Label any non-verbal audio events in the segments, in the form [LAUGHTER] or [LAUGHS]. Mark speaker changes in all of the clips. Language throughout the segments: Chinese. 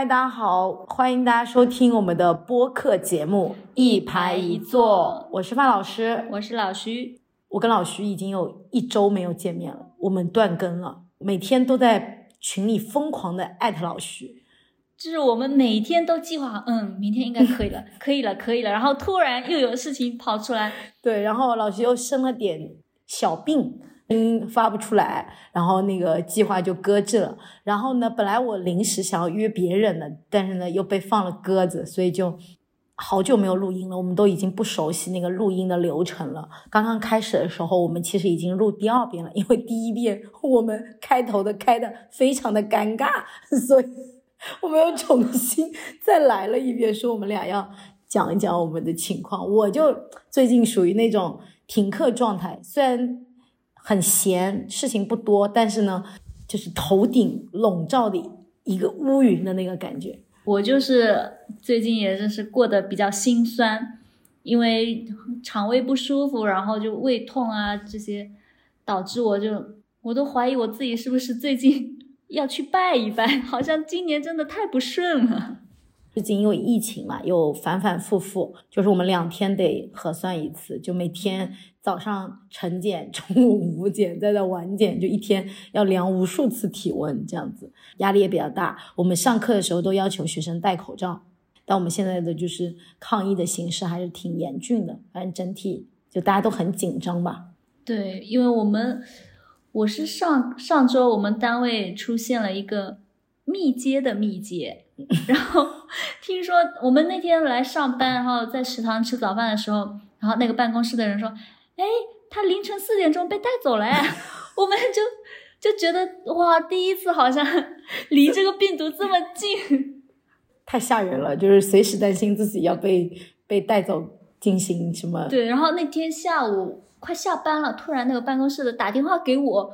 Speaker 1: 嗨，大家好，欢迎大家收听我们的播客节目《一排一坐》，我是范老师，
Speaker 2: 我是老徐。
Speaker 1: 我跟老徐已经有一周没有见面了，我们断更了，每天都在群里疯狂的艾特老徐。
Speaker 2: 就是我们每天都计划，嗯，明天应该可以了，可以了，可以了，然后突然又有事情跑出来，
Speaker 1: 对，然后老徐又生了点小病。音发不出来，然后那个计划就搁置了。然后呢，本来我临时想要约别人的，但是呢又被放了鸽子，所以就好久没有录音了。我们都已经不熟悉那个录音的流程了。刚刚开始的时候，我们其实已经录第二遍了，因为第一遍我们开头的开的非常的尴尬，[LAUGHS] 所以我们又重新再来了一遍，说我们俩要讲一讲我们的情况。我就最近属于那种停课状态，虽然。很闲，事情不多，但是呢，就是头顶笼罩的一个乌云的那个感觉。
Speaker 2: 我就是最近也真是过得比较心酸，因为肠胃不舒服，然后就胃痛啊这些，导致我就我都怀疑我自己是不是最近 [LAUGHS] 要去拜一拜，好像今年真的太不顺了。
Speaker 1: 最近因为疫情嘛，又反反复复，就是我们两天得核酸一次，就每天早上晨检，[LAUGHS] 中午午检，再到晚检，就一天要量无数次体温，这样子压力也比较大。我们上课的时候都要求学生戴口罩，但我们现在的就是抗疫的形势还是挺严峻的，反正整体就大家都很紧张吧。
Speaker 2: 对，因为我们我是上上周我们单位出现了一个密接的密接。[LAUGHS] 然后听说我们那天来上班，然后在食堂吃早饭的时候，然后那个办公室的人说：“哎，他凌晨四点钟被带走了。[LAUGHS] ”我们就就觉得哇，第一次好像离这个病毒这么近，
Speaker 1: 太吓人了，就是随时担心自己要被被带走进行什么。
Speaker 2: 对，然后那天下午快下班了，突然那个办公室的打电话给我，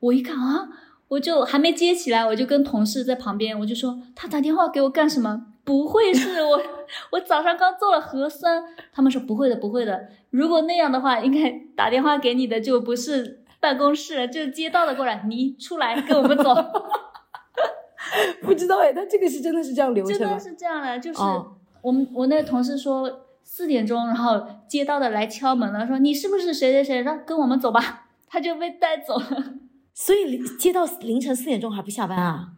Speaker 2: 我一看啊。我就还没接起来，我就跟同事在旁边，我就说他打电话给我干什么？不会是我 [LAUGHS] 我早上刚做了核酸？他们说不会的，不会的。如果那样的话，应该打电话给你的就不是办公室，就是街道的过来，你出来跟我们走。[LAUGHS]
Speaker 1: 不知道哎，他这个是真的是这样流程
Speaker 2: 真的是这样的，就是我们我那个同事说四点钟，然后街道的来敲门了，说你是不是谁谁谁？让跟我们走吧，[LAUGHS] 他就被带走了。
Speaker 1: 所以接到凌晨四点钟还不下班啊？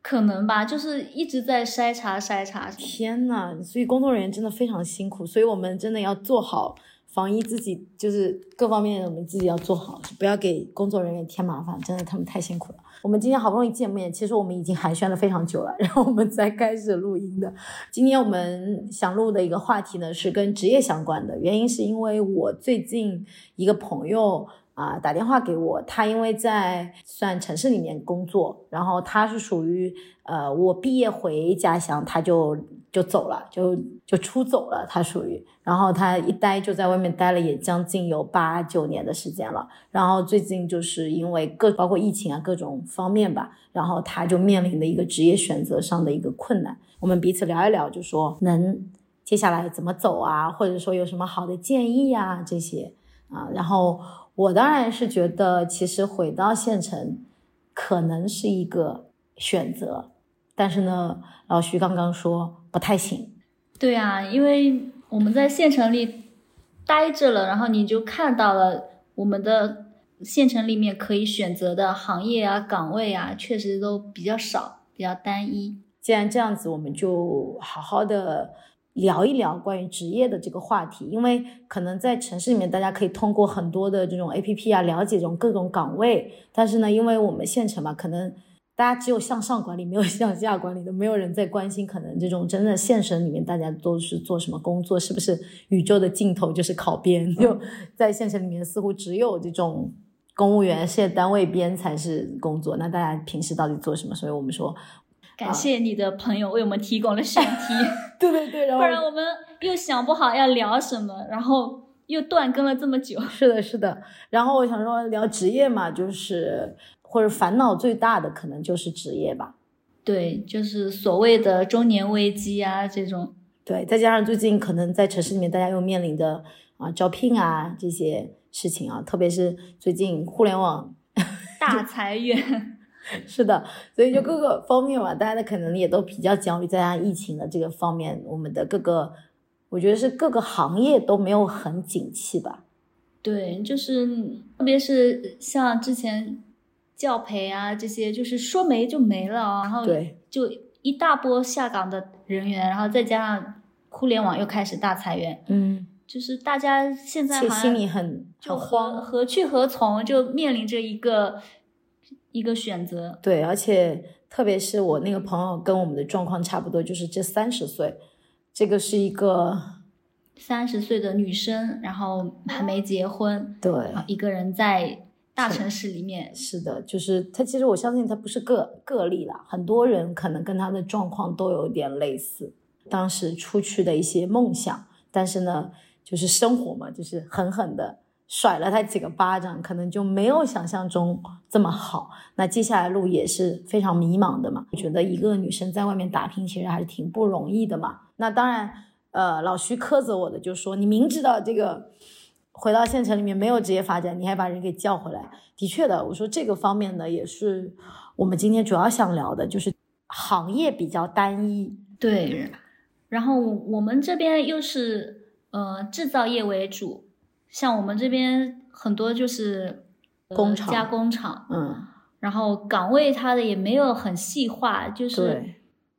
Speaker 2: 可能吧，就是一直在筛查筛查。
Speaker 1: 天呐，所以工作人员真的非常辛苦，所以我们真的要做好防疫，自己就是各方面我们自己要做好，不要给工作人员添麻烦。真的，他们太辛苦了。我们今天好不容易见面，其实我们已经寒暄了非常久了，然后我们才开始录音的。今天我们想录的一个话题呢，是跟职业相关的，原因是因为我最近一个朋友。啊，打电话给我，他因为在算城市里面工作，然后他是属于呃，我毕业回家乡，他就就走了，就就出走了，他属于，然后他一待就在外面待了也将近有八九年的时间了，然后最近就是因为各包括疫情啊各种方面吧，然后他就面临的一个职业选择上的一个困难，我们彼此聊一聊，就说能接下来怎么走啊，或者说有什么好的建议啊这些。啊，然后。我当然是觉得，其实回到县城可能是一个选择，但是呢，老徐刚刚说不太行。
Speaker 2: 对啊，因为我们在县城里待着了，然后你就看到了我们的县城里面可以选择的行业啊、岗位啊，确实都比较少，比较单一。
Speaker 1: 既然这样子，我们就好好的。聊一聊关于职业的这个话题，因为可能在城市里面，大家可以通过很多的这种 A P P 啊，了解这种各种岗位。但是呢，因为我们县城嘛，可能大家只有向上管理，没有向下管理的，没有人在关心。可能这种真的县城里面，大家都是做什么工作？是不是宇宙的尽头就是考编？[LAUGHS] 就在县城里面，似乎只有这种公务员、事业单位编才是工作。那大家平时到底做什么？所以我们说。
Speaker 2: 感谢你的朋友为我们提供了选题，[LAUGHS]
Speaker 1: 对对对，
Speaker 2: 不然我们又想不好要聊什么，然后又断更了这么久。
Speaker 1: 是的，是的。然后我想说聊职业嘛，就是或者烦恼最大的可能就是职业吧。
Speaker 2: 对，就是所谓的中年危机啊这种。
Speaker 1: 对，再加上最近可能在城市里面大家又面临的啊招聘啊这些事情啊，特别是最近互联网
Speaker 2: 大裁员。[LAUGHS]
Speaker 1: 是的，所以就各个方面嘛，大家的可能也都比较焦虑，再加上疫情的这个方面，我们的各个，我觉得是各个行业都没有很景气吧。
Speaker 2: 对，就是特别是像之前教培啊这些，就是说没就没了啊，然后
Speaker 1: 对，
Speaker 2: 就一大波下岗的人员，然后再加上互联网又开始大裁员，
Speaker 1: 嗯，
Speaker 2: 就是大家现在
Speaker 1: 其实心里很
Speaker 2: 就
Speaker 1: 很慌。
Speaker 2: 何去何从，就面临着一个一个选择。
Speaker 1: 对，而且特别是我那个朋友跟我们的状况差不多，就是这三十岁，这个是一个
Speaker 2: 三十岁的女生，然后还没结婚，
Speaker 1: 对，
Speaker 2: 一个人在大城市里面，
Speaker 1: 是的，就是她。其实我相信她不是个个例啦，很多人可能跟她的状况都有点类似。当时出去的一些梦想，但是呢，就是生活嘛，就是狠狠的甩了他几个巴掌，可能就没有想象中这么好。那接下来路也是非常迷茫的嘛。我觉得一个女生在外面打拼，其实还是挺不容易的嘛。那当然，呃，老徐苛责我的就说，你明知道这个。回到县城里面没有职业发展，你还把人给叫回来，的确的，我说这个方面呢，也是我们今天主要想聊的，就是行业比较单一，
Speaker 2: 对。然后我们这边又是呃制造业为主，像我们这边很多就是、呃
Speaker 1: 工厂
Speaker 2: 加工厂，
Speaker 1: 嗯，
Speaker 2: 然后岗位它的也没有很细化，就是
Speaker 1: 对，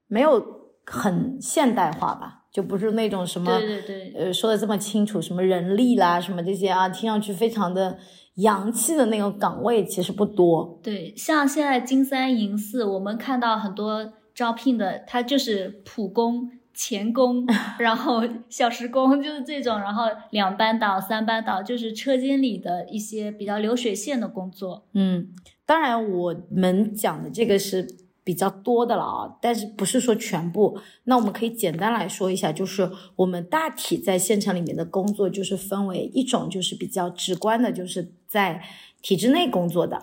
Speaker 1: 没有很现代化吧，就不是那种什么，
Speaker 2: 对对对
Speaker 1: 呃，说的这么清楚，什么人力啦，什么这些啊，听上去非常的洋气的那个岗位，其实不多，
Speaker 2: 对，像现在金三银四，我们看到很多招聘的，他就是普工、钳工，然后小时工，就是这种，然后两班倒、三班倒，就是车间里的一些比较流水线的工作。
Speaker 1: 嗯，当然我们讲的这个是比较多的了啊，但是不是说全部。那我们可以简单来说一下，就是我们大体在县城里面的工作，就是分为一种就是比较直观的，就是在体制内工作的，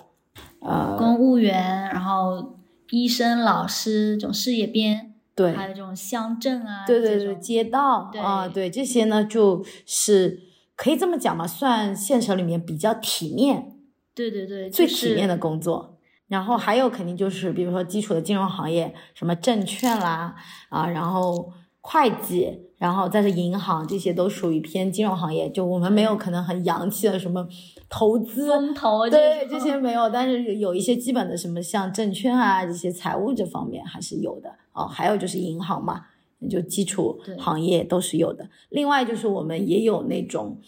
Speaker 1: 呃，
Speaker 2: 公务员，然后医生、老师这种事业编，
Speaker 1: 对，
Speaker 2: 还有这种乡镇啊，
Speaker 1: 对对对，街道
Speaker 2: 对
Speaker 1: 啊，对这些呢，就是可以这么讲吧，算县城里面比较体面、
Speaker 2: 对对对，
Speaker 1: 最体面的工作。然后还有肯定就是，比如说基础的金融行业，什么证券啦啊，然后会计，然后再是银行，这些都属于偏金融行业。就我们没有可能很洋气的什么投资，
Speaker 2: 风投
Speaker 1: 对这些没有，但是有一些基本的什么像证券啊这些财务这方面还是有的哦。还有就是银行嘛，就基础行业都是有的。另外就是我们也有那种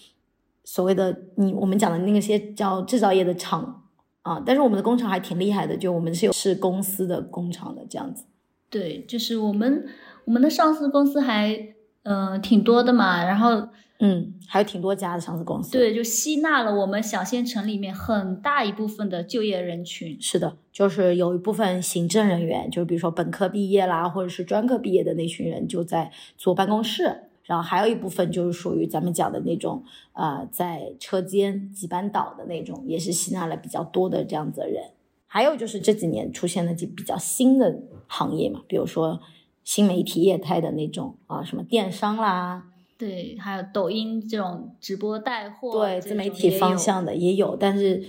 Speaker 1: 所谓的你我们讲的那些叫制造业的厂啊，但是我们的工厂还挺厉害的，就我们是有是公司的工厂的这样子。
Speaker 2: 对，就是我们我们的上市公司还呃挺多的嘛，然后
Speaker 1: 嗯，还有挺多家的上市公司。，
Speaker 2: 对，就吸纳了我们小县城里面很大一部分的就业人群。
Speaker 1: 是的，就是有一部分行政人员，就是比如说本科毕业啦，或者是专科毕业的那群人，就在坐办公室。然后还有一部分就是属于咱们讲的那种，呃，在车间几班倒的那种，也是吸纳了比较多的这样子的人。还有就是这几年出现的几比较新的行业嘛，比如说新媒体业态的那种啊，什么电商啦，
Speaker 2: 对，还有抖音这种直播带货，
Speaker 1: 对自媒体方向的也有，但是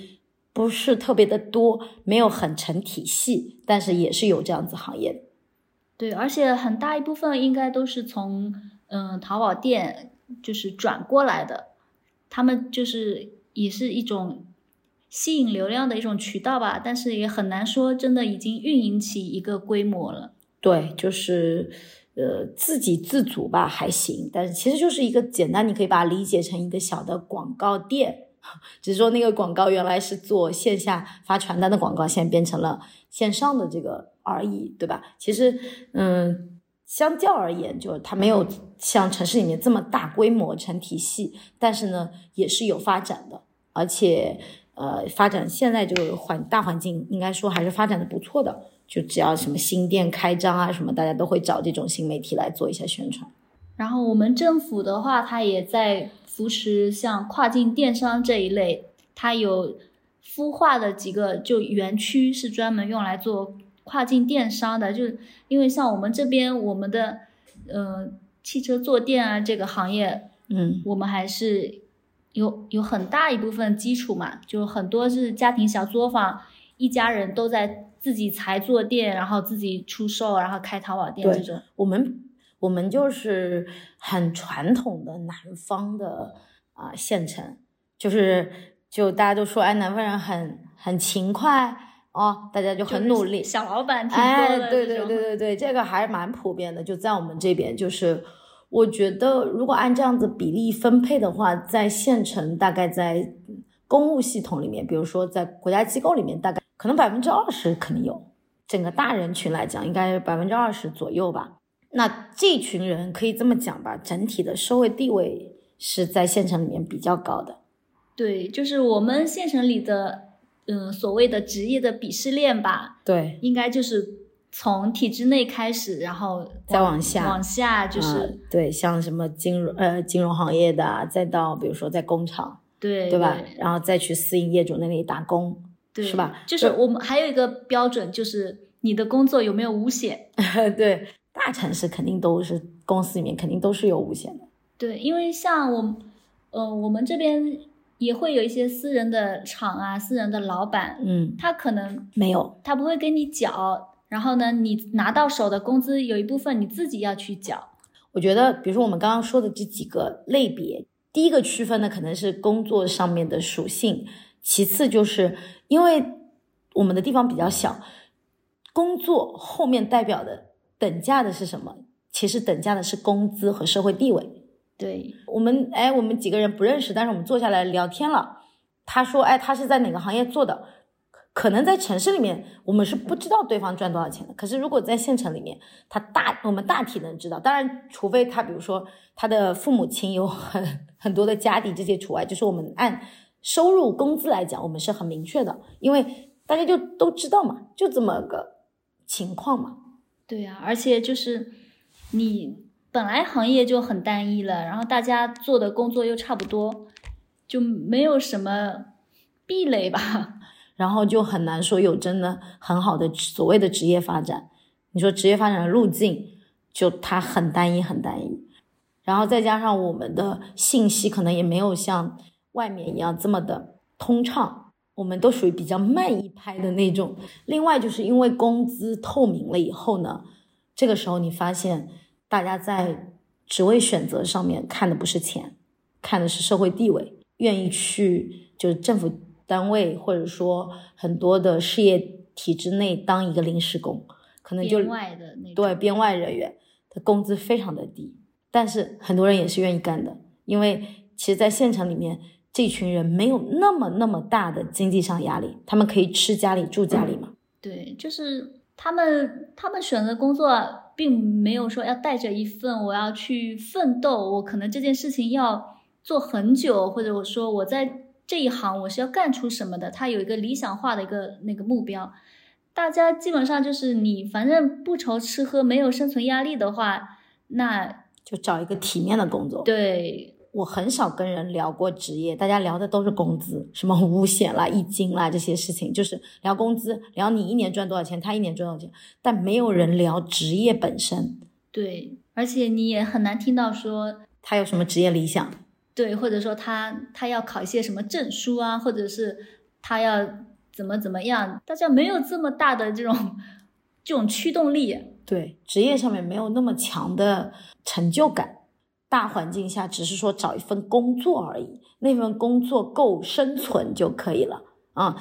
Speaker 1: 不是特别的多，没有很成体系，但是也是有这样子行业的。
Speaker 2: 对，而且很大一部分应该都是从嗯、呃淘宝店就是转过来的，他们就是也是一种吸引流量的一种渠道吧，但是也很难说真的已经运营起一个规模了。
Speaker 1: 对，就是呃自给自足吧，还行，但是其实就是一个简单，你可以把它理解成一个小的广告店，[LAUGHS] 只是说那个广告原来是做线下发传单的广告，现在变成了线上的这个而已，对吧？其实嗯，相较而言，就它没有像城市里面这么大规模成体系，但是呢也是有发展的，而且呃发展现在这个环大环境应该说还是发展的不错的。就只要什么新店开张啊什么，大家都会找这种新媒体来做一下宣传。
Speaker 2: 然后我们政府的话，它也在扶持像跨境电商这一类，它有孵化的几个就园区是专门用来做跨境电商的，就是因为像我们这边我们的呃汽车坐垫啊这个行业，
Speaker 1: 嗯，
Speaker 2: 我们还是有有很大一部分基础嘛，就很多是家庭小作坊，一家人都在自己才做店，然后自己出售，然后开淘宝店
Speaker 1: 对
Speaker 2: 这种。
Speaker 1: 我们我们就是很传统的南方的啊、县城，就是就大家都说哎南方人很很勤快哦，大家就很努力，
Speaker 2: 小老板挺多
Speaker 1: 哎，对对对，对对，这个还是蛮普遍的。就在我们这边，就是我觉得如果按这样子比例分配的话，在县城大概在公务系统里面，比如说在国家机构里面，大概可能百分之二十肯定有。整个大人群来讲，应该百分之二十左右吧。那这群人可以这么讲吧，整体的社会地位是在县城里面比较高的。
Speaker 2: 对，就是我们县城里的，嗯、所谓的职业的鄙视链吧，
Speaker 1: 对，
Speaker 2: 应该就是从体制内开始，然后
Speaker 1: 再往下
Speaker 2: 往下就是、
Speaker 1: 呃对，像什么金融呃金融行业的啊，再到比如说在工厂。
Speaker 2: 对
Speaker 1: 对吧？然后再去私营业主那里打工，
Speaker 2: 对，
Speaker 1: 是吧
Speaker 2: 就是我们还有一个标准，就是你的工作有没有五险？[LAUGHS]
Speaker 1: 对，大城市肯定都是公司里面肯定都是有五险的，
Speaker 2: 对，因为像我们，呃，我们这边也会有一些私人的厂啊，私人的老板，
Speaker 1: 嗯，
Speaker 2: 他可能
Speaker 1: 没有，
Speaker 2: 他不会给你缴，然后呢，你拿到手的工资有一部分你自己要去缴。
Speaker 1: 我觉得，比如说我们刚刚说的这几个类别，第一个区分的可能是工作上面的属性，其次就是因为我们的地方比较小，工作后面代表的等价的是什么？其实等价的是工资和社会地位。
Speaker 2: 对，
Speaker 1: 我们哎，我们几个人不认识，但是我们坐下来聊天了。他说，哎，他是在哪个行业做的？可能在城市里面，我们是不知道对方赚多少钱的。可是如果在县城里面，他大我们大体能知道。当然，除非他比如说他的父母亲有很很多的家底，这些除外。就是我们按收入工资来讲，我们是很明确的，因为大家就都知道嘛，就这么个情况嘛。
Speaker 2: 对呀、而且就是你本来行业就很单一了，然后大家做的工作又差不多，就没有什么壁垒吧。[LAUGHS]
Speaker 1: 然后就很难说有真的很好的所谓的职业发展。你说职业发展的路径，就它很单一，很单一。然后再加上我们的信息可能也没有像外面一样这么的通畅，我们都属于比较慢一拍的那种。另外就是因为工资透明了以后呢，这个时候你发现大家在职位选择上面看的不是钱，看的是社会地位，愿意去就是政府单位或者说很多的事业体制内当一个临时工，可能就
Speaker 2: 编外的那种
Speaker 1: 对编外人员的工资非常的低，但是很多人也是愿意干的，因为其实，在县城里面，这群人没有那么那么大的经济上压力，他们可以吃家里住家里嘛。
Speaker 2: 对，就是他们他们选择工作，并没有说要带着一份我要去奋斗，我可能这件事情要做很久，或者我说我在这一行我是要干出什么的，他有一个理想化的一个那个目标。大家基本上就是你反正不愁吃喝，没有生存压力的话，那
Speaker 1: 就找一个体面的工作。
Speaker 2: 对
Speaker 1: 我很少跟人聊过职业，大家聊的都是工资，什么五险啦、一金啦这些事情，就是聊工资，聊你一年赚多少钱，他一年赚多少钱，但没有人聊职业本身，
Speaker 2: 对，而且你也很难听到说
Speaker 1: 他有什么职业理想。
Speaker 2: 对，或者说他他要考一些什么证书啊，或者是他要怎么怎么样，大家没有这么大的这种这种驱动力。
Speaker 1: 对，职业上面没有那么强的成就感，大环境下只是说找一份工作而已，那份工作够生存就可以了啊、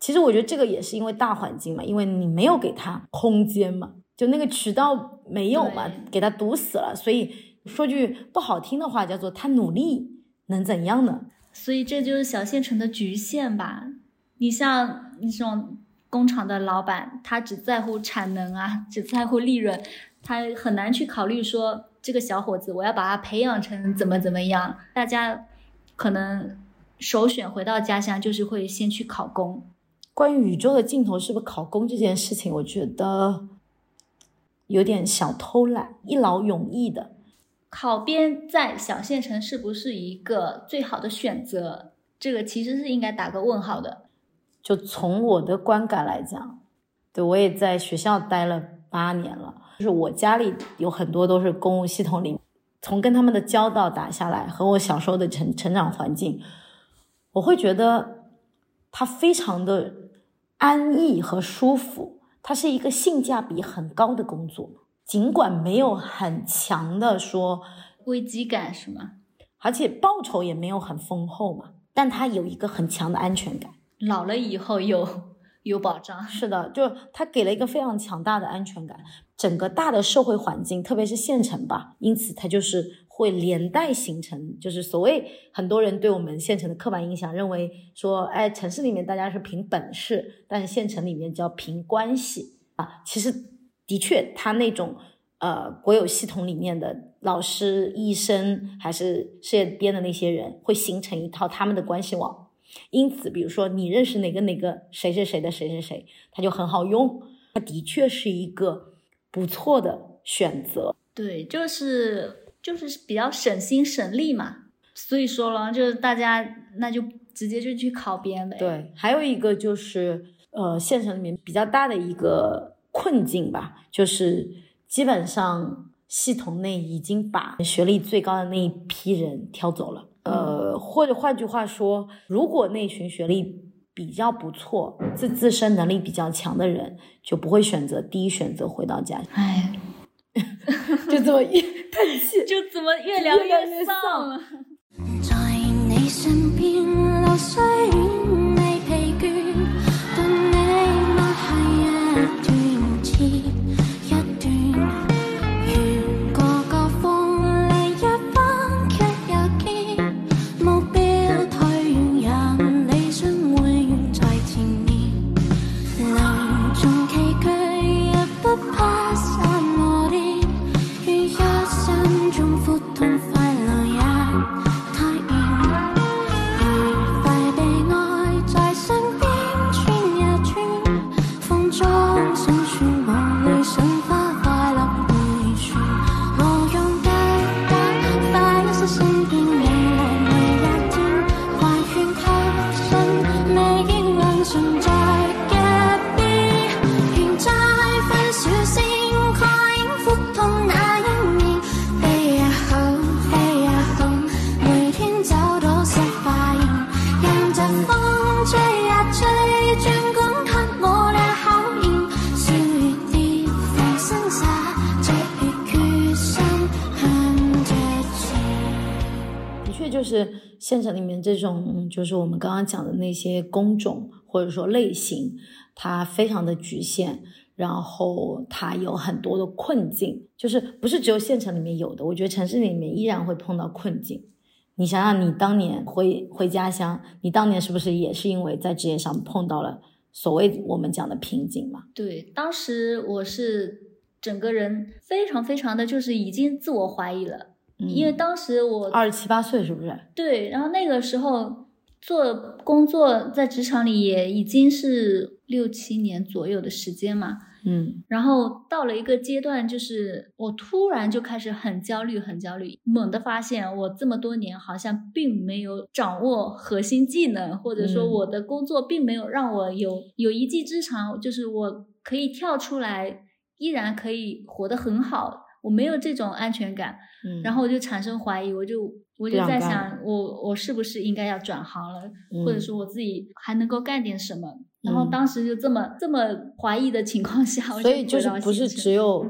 Speaker 1: 其实我觉得这个也是因为大环境嘛，因为你没有给他空间嘛，就那个渠道没有嘛，给他堵死了，所以说句不好听的话，叫做他努力能怎样呢？
Speaker 2: 所以这就是小县城的局限吧。你像那种工厂的老板，他只在乎产能啊，只在乎利润，他很难去考虑说这个小伙子我要把他培养成怎么怎么样。大家可能首选回到家乡就是会先去考公。
Speaker 1: 关于宇宙的尽头是不是考公这件事情，我觉得有点小偷懒，一劳永逸的。
Speaker 2: 考编在小县城是不是一个最好的选择？这个其实是应该打个问号的。
Speaker 1: 就从我的观感来讲，对我也在学校待了八年了，就是我家里有很多都是公务系统里，从跟他们的交道打下来，和我小时候的成成长环境，我会觉得它非常的安逸和舒服，它是一个性价比很高的工作，尽管没有很强的说
Speaker 2: 危机感是吗？
Speaker 1: 而且报酬也没有很丰厚嘛，但它有一个很强的安全感。
Speaker 2: 老了以后有有保障，
Speaker 1: 是的，就它给了一个非常强大的安全感。整个大的社会环境，特别是县城吧，因此它就是会连带形成，就是所谓很多人对我们县城的刻板印象，认为说，哎，城市里面大家是凭本事，但是县城里面叫凭关系啊。其实的确，他那种呃国有系统里面的老师、医生，还是事业编的那些人，会形成一套他们的关系网。因此，比如说你认识哪个哪个谁谁谁的谁谁谁，他就很好用。他的确是一个。不错的选择，
Speaker 2: 对，就是就是比较省心省力嘛。所以说了，就是大家那就直接就去考编呗。
Speaker 1: 对，还有一个就是呃，县城里面比较大的一个困境吧，就是基本上系统内已经把学历最高的那一批人挑走了。呃，或者换句话说，如果那群学历比较不错、自自身能力比较强的人，就不会选择第一选择回到家。
Speaker 2: 哎，
Speaker 1: 就这么一 [LAUGHS] 叹气，
Speaker 2: 就怎么越聊越丧了。
Speaker 1: 是县城里面这种就是我们刚刚讲的那些工种或者说类型，它非常的局限，然后它有很多的困境，就是不是只有县城里面有的，我觉得城市里面依然会碰到困境。你想想，你当年回回家乡，你当年是不是也是因为在职业上碰到了所谓我们讲的瓶颈嘛？
Speaker 2: 对，当时我是整个人非常非常的就是已经自我怀疑了。因为当时我
Speaker 1: 二十七八岁，是不是？
Speaker 2: 对，然后那个时候做工作在职场里也已经是六七年左右的时间嘛，
Speaker 1: 嗯，
Speaker 2: 然后到了一个阶段，就是我突然就开始很焦虑，很焦虑，猛地发现我这么多年好像并没有掌握核心技能，或者说我的工作并没有让我有有一技之长，就是我可以跳出来，依然可以活得很好。我没有这种安全感，
Speaker 1: 嗯，
Speaker 2: 然后我就产生怀疑，我就我就在想，我我是不是应该要转行了，或者说我自己还能够干点什么？然后当时就这么这么怀疑的情况下，
Speaker 1: 所以就是不是只有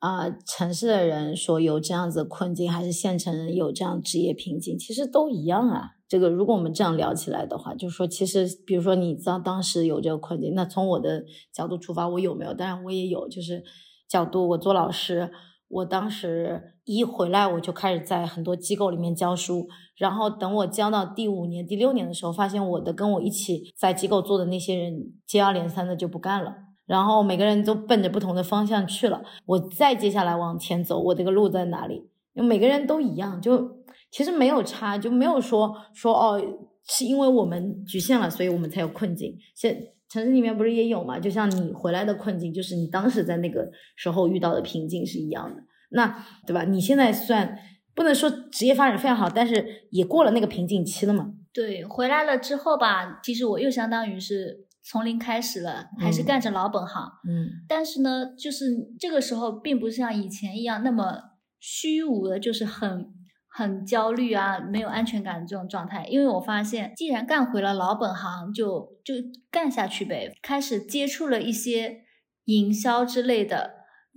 Speaker 1: 啊城市的人说有这样子困境，还是县城人有这样职业瓶颈，其实都一样啊。这个如果我们这样聊起来的话，就是说，其实比如说你知道当时有这个困境，那从我的角度出发，我有没有？当然我也有，就是角度，我做老师。我当时一回来，我就开始在很多机构里面教书，然后等我教到第五年、第六年的时候，发现我的跟我一起在机构做的那些人接二连三的就不干了，然后每个人都奔着不同的方向去了。我再接下来往前走，我这个路在哪里？因为每个人都一样，就其实没有差，就没有说说哦，是因为我们局限了，所以我们才有困境。现城市里面不是也有嘛？就像你回来的困境，就是你当时在那个时候遇到的瓶颈是一样的。那对吧？你现在算不能说职业发展非常好，但是也过了那个瓶颈期了嘛？
Speaker 2: 对，回来了之后吧，其实我又相当于是从零开始了，还是干着老本行。
Speaker 1: 嗯。
Speaker 2: 但是呢，就是这个时候并不像以前一样那么虚无的，就是很。很焦虑啊，没有安全感的这种状态，因为我发现，既然干回了老本行，就就干下去呗。开始接触了一些营销之类的，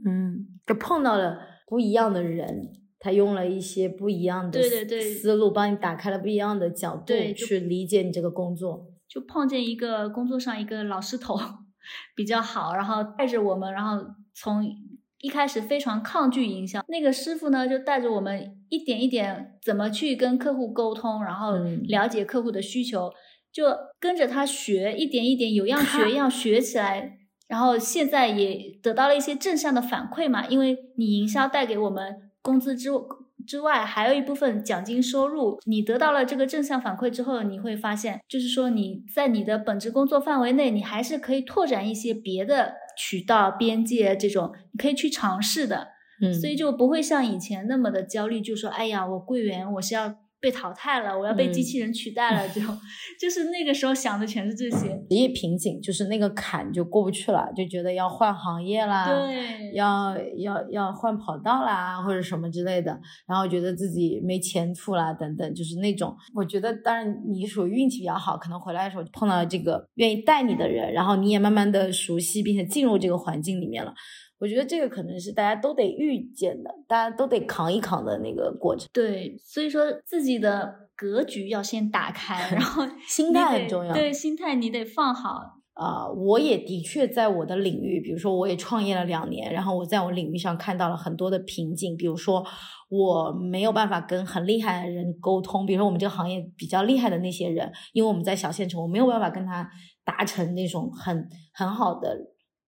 Speaker 1: 嗯，就碰到了不一样的人，他用了一些不一样的
Speaker 2: 对对对
Speaker 1: 思路，帮你打开了不一样的角度去理解你这个工作。
Speaker 2: 就碰见一个工作上一个老师头 [LAUGHS] 比较好，然后带着我们，然后从一开始非常抗拒营销，那个师傅呢就带着我们一点一点怎么去跟客户沟通，然后
Speaker 1: 嗯
Speaker 2: 了解客户的需求，就跟着他学，一点一点有样学样学起来。然后现在也得到了一些正向的反馈嘛，因为你营销带给我们工资之之外，还有一部分奖金收入。你得到了这个正向反馈之后，你会发现，就是说你在你的本职工作范围内，你还是可以拓展一些别的渠道、边界这种，你可以去尝试的。
Speaker 1: 嗯，
Speaker 2: 所以就不会像以前那么的焦虑，就说哎呀，我柜员我是要被淘汰了，我要被机
Speaker 1: 嗯
Speaker 2: 器人取代了，这种，[LAUGHS] 就是那个时候想的全是这些。
Speaker 1: 职业瓶颈就是那个坎就过不去了，就觉得要换行业啦，
Speaker 2: 对，
Speaker 1: 要要要换跑道啦，或者什么之类的，然后觉得自己没前途啦，等等，就是那种。我觉得，当然你属于运气比较好，可能回来的时候碰到了这个愿意带你的人，然后你也慢慢的熟悉，并且进入这个环境里面了。我觉得这个可能是大家都得遇见的，大家都得扛一扛的那个过程。
Speaker 2: 对，所以说自己的格局要先打开，然后 [LAUGHS]
Speaker 1: 心态很重要
Speaker 2: 对，心态你得放好。
Speaker 1: 啊、我也的确在我的领域，比如说我也创业了两年，然后我在我领域上看到了很多的瓶颈，比如说我没有办法跟很厉害的人沟通，比如说我们这个行业比较厉害的那些人，因为我们在小县城，我没有办法跟他达成那种很很好的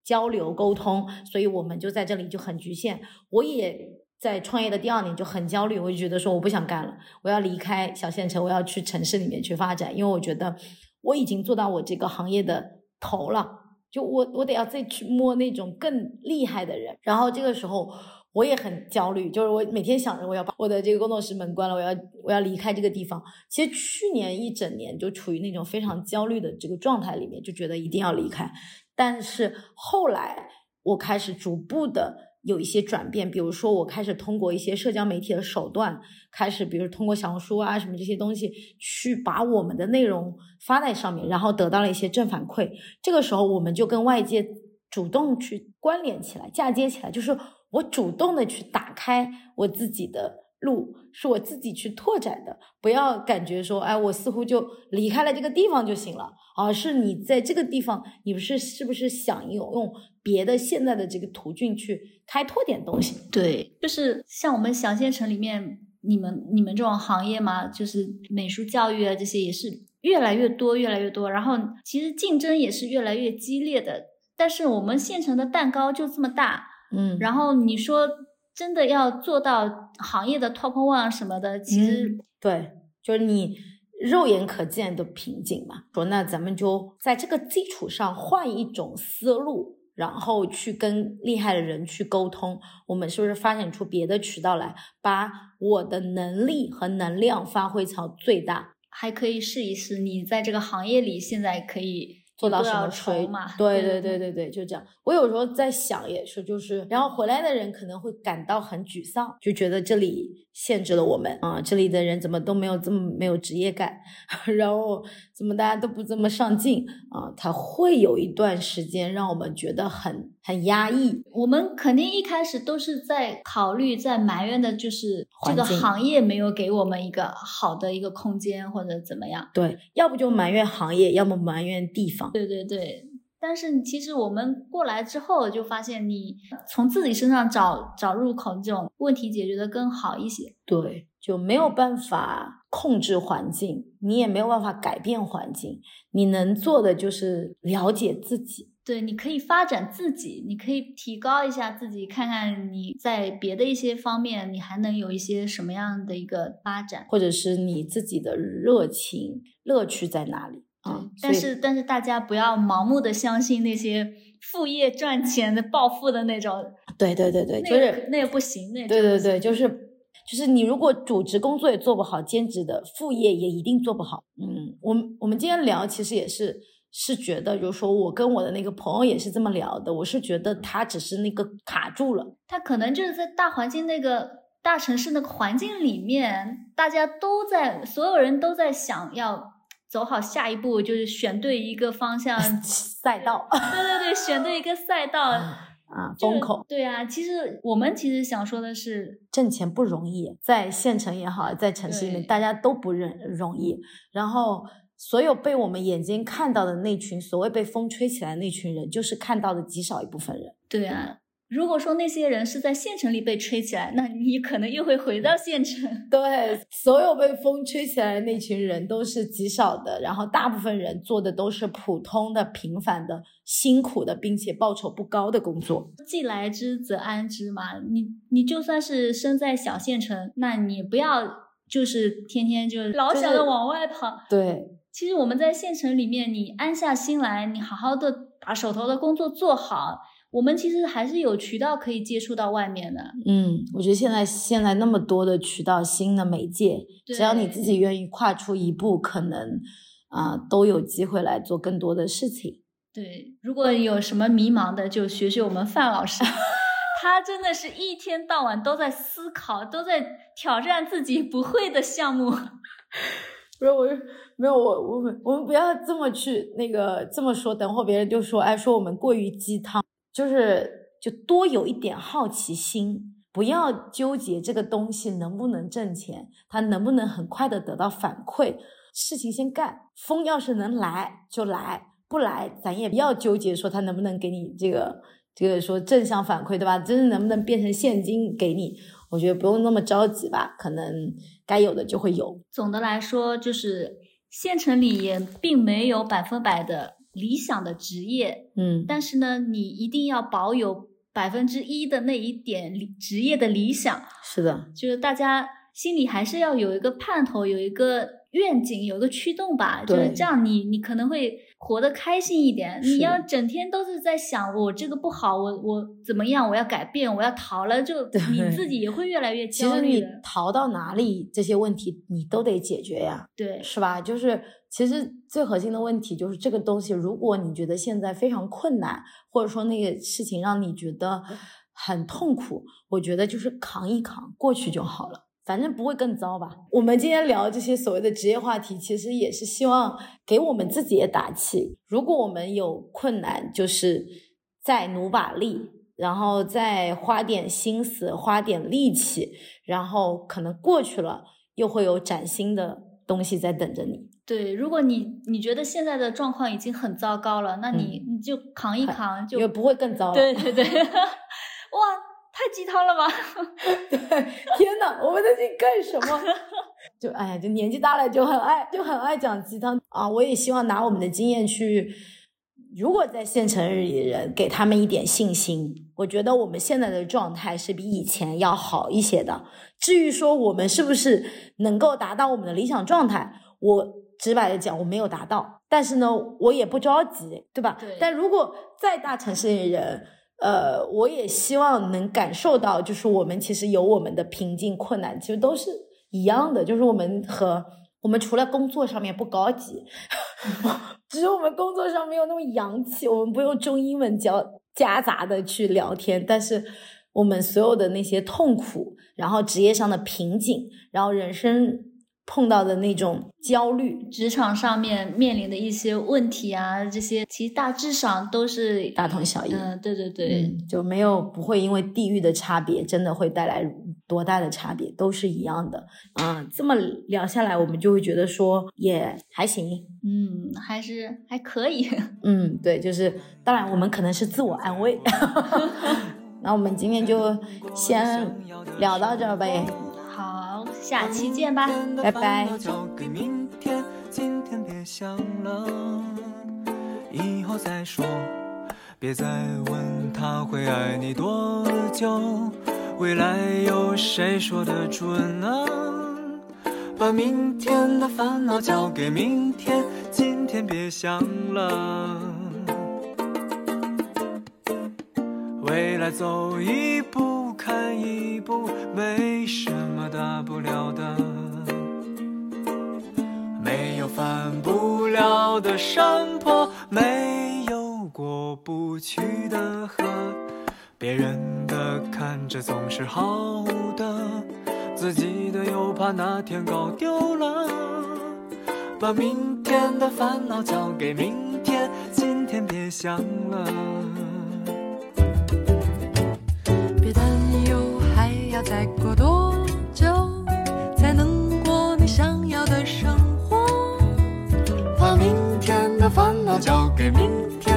Speaker 1: 交流沟通，所以我们就在这里就很局限。我也在创业的第二年就很焦虑，我就觉得说我不想干了，我要离开小县城，我要去城市里面去发展，因为我觉得我已经做到我这个行业的头了，就我我得要再去摸那种更厉害的人，然后这个时候。我也很焦虑，就是我每天想着我要把我的这个工作室门关了，我要我要离开这个地方。其实去年一整年就处于那种非常焦虑的这个状态里面，就觉得一定要离开。但是后来我开始逐步的有一些转变，比如说我开始通过一些社交媒体的手段，开始比如通过小红书啊什么这些东西，去把我们的内容发在上面，然后得到了一些正反馈。这个时候我们就跟外界主动去关联起来、嫁接起来，就是我主动的去打开我自己的路，是我自己去拓展的，不要感觉说，哎，我似乎就离开了这个地方就行了，而是你在这个地方，你不是是不是想有用别的现在的这个途径去开拓点东西？
Speaker 2: 对，就是像我们小县城里面，你们你们这种行业嘛，就是美术教育啊这些也是越来越多，越来越多。然后其实竞争也是越来越激烈的，但是我们县城的蛋糕就这么大，
Speaker 1: 嗯，
Speaker 2: 然后你说真的要做到行业的 top one 什么的，其实、
Speaker 1: 嗯对，就是你肉眼可见的瓶颈嘛。说那咱们就在这个基础上换一种思路，然后去跟厉害的人去沟通，我们是不是发展出别的渠道来，把我的能力和能量发挥到最大？
Speaker 2: 还可以试一试。你在这个行业里现在可以
Speaker 1: 做到什么水
Speaker 2: 筹嘛？
Speaker 1: 对
Speaker 2: 对
Speaker 1: 对对对对，就这样。我有时候在想，也是，就是，然后回来的人可能会感到很沮丧，就觉得这里限制了我们啊、这里的人怎么都没有这么没有职业感，[LAUGHS] 然后怎么大家都不这么上进啊、他会有一段时间让我们觉得很很压抑。
Speaker 2: 我们肯定一开始都是在考虑、在埋怨的，就是这个行业没有给我们一个好的一个空间，或者怎么样。
Speaker 1: 对，要不就埋怨行业，要么埋怨地方。
Speaker 2: 对对对。但是其实我们过来之后，就发现你从自己身上找找入口，这种问题解决的更好一些。
Speaker 1: 对，就没有办法控制环境，你也没有办法改变环境，你能做的就是了解自己。
Speaker 2: 对，你可以发展自己，你可以提高一下自己，看看你在别的一些方面，你还能有一些什么样的一个发展。
Speaker 1: 或者是你自己的热情、乐趣在哪里啊？
Speaker 2: 但是但是大家不要盲目的相信那些副业赚钱的暴富的那种，
Speaker 1: 对对对对，
Speaker 2: 那个
Speaker 1: 就是
Speaker 2: 那也不行，那
Speaker 1: 对对对，就是就是你如果主职工作也做不好，兼职的副业也一定做不好。嗯，我们我们今天聊其实也是是觉得，就是说我跟我的那个朋友也是这么聊的，我是觉得他只是那个卡住了。
Speaker 2: 他可能就是在大环境那个大城市那个环境里面，大家都在，所有人都在想要走好下一步，就是选对一个方向 [LAUGHS]
Speaker 1: 赛道。
Speaker 2: 对对对，选对一个赛道
Speaker 1: 啊，风口。
Speaker 2: 对啊，其实我们其实想说的是，
Speaker 1: 挣钱不容易，在县城也好，在城市里面，大家都不认容易。然后，所有被我们眼睛看到的那群所谓被风吹起来的那群人，就是看到的极少一部分人。
Speaker 2: 对啊。如果说那些人是在县城里被吹起来，那你可能又会回到县城。[LAUGHS]
Speaker 1: 对，所有被风吹起来的那群人都是极少的，然后大部分人做的都是普通的、平凡的、辛苦的，并且报酬不高的工作。
Speaker 2: 既来之则安之嘛，你你就算是生在小县城，那你不要就是天天就老想着往外跑。
Speaker 1: 对，
Speaker 2: 其实我们在县城里面，你安下心来，你好好的把手头的工作做好。我们其实还是有渠道可以接触到外面的。
Speaker 1: 嗯，我觉得现在现在那么多的渠道、新的媒介，只要你自己愿意跨出一步，可能啊都有机会来做更多的事情。
Speaker 2: 对，如果有什么迷茫的，就学学我们范老师，[LAUGHS] 他真的是一天到晚都在思考，都在挑战自己不会的项目。[LAUGHS]
Speaker 1: 不是我，没有我，我们我们不要这么去那个这么说，等会别人就说，哎，说我们过于鸡汤。就是就多有一点好奇心，不要纠结这个东西能不能挣钱，它能不能很快的得到反馈，事情先干。风要是能来就来，不来咱也不要纠结说它能不能给你这个这个说正向反馈，对吧？真的能不能变成现金给你？我觉得不用那么着急吧，可能该有的就会有。
Speaker 2: 总的来说，就是县城里也并没有百分百的。理想的职业，
Speaker 1: 嗯，
Speaker 2: 但是呢，你一定要保有百分之一的那一点职业的理想。
Speaker 1: 是的，
Speaker 2: 就是大家心里还是要有一个盼头，有一个愿景，有一个驱动吧。就是这样，你你可能会活得开心一点。你要整天都是在想我这个不好，我我怎么样，我要改变，我要逃了，就你自己也会越来越焦
Speaker 1: 虑。其实你逃到哪里，这些问题你都得解决呀。
Speaker 2: 对，
Speaker 1: 是吧？就是。其实最核心的问题就是这个东西，如果你觉得现在非常困难，或者说那个事情让你觉得很痛苦，我觉得就是扛一扛过去就好了，反正不会更糟吧。我们今天聊这些所谓的职业话题，其实也是希望给我们自己也打气。如果我们有困难，就是再努把力，然后再花点心思、花点力气，然后可能过去了，又会有崭新的东西在等着你。
Speaker 2: 对，如果你你觉得现在的状况已经很糟糕了，那你你就扛一扛，就
Speaker 1: 也不会更糟。
Speaker 2: 对对对，[LAUGHS] 哇，太鸡汤了吧？[LAUGHS]
Speaker 1: 对，天呐，我们在这干什么？[LAUGHS] 就哎呀，就年纪大了就很爱就很爱讲鸡汤啊！我也希望拿我们的经验去，如果在县城里的人给他们一点信心，我觉得我们现在的状态是比以前要好一些的。至于说我们是不是能够达到我们的理想状态，我。直白的讲，我没有达到，但是呢，我也不着急，对吧？
Speaker 2: 对。
Speaker 1: 但如果在大城市的人，呃，我也希望能感受到，就是我们其实有我们的瓶颈、困难，其实都是一样的。就是我们和我们除了工作上面不高级，[LAUGHS] 只是我们工作上没有那么洋气，我们不用中英文交夹杂的去聊天，但是我们所有的那些痛苦，然后职业上的瓶颈，然后人生。碰到的那种焦虑，
Speaker 2: 职场上面面临的一些问题啊，这些其实大致上都是
Speaker 1: 大同小异。
Speaker 2: 嗯，对对对，
Speaker 1: 就没有不会因为地域的差别，真的会带来多大的差别，都是一样的。啊，这么聊下来，我们就会觉得说也还行，
Speaker 2: 嗯，还是还可以。[LAUGHS]
Speaker 1: 嗯，对，就是当然我们可能是自我安慰。[LAUGHS] 那我们今天就先聊到这儿呗。
Speaker 2: 下期见吧，
Speaker 1: 拜拜。
Speaker 3: 想了以后再说，别再问他会爱你多久，未来有谁说得准呢？把明天的烦恼交给明天，今天别想了。未来走一步看一步，没什么大不了的。没有翻不了的山坡，没有过不去的河。别人的看着总是好的，自己的又怕哪天搞丢了。把明天的烦恼交给明天，今天别想了。
Speaker 4: 担忧，还要再过多久才能过你想要的生活？
Speaker 3: 把明天的烦恼交给明天，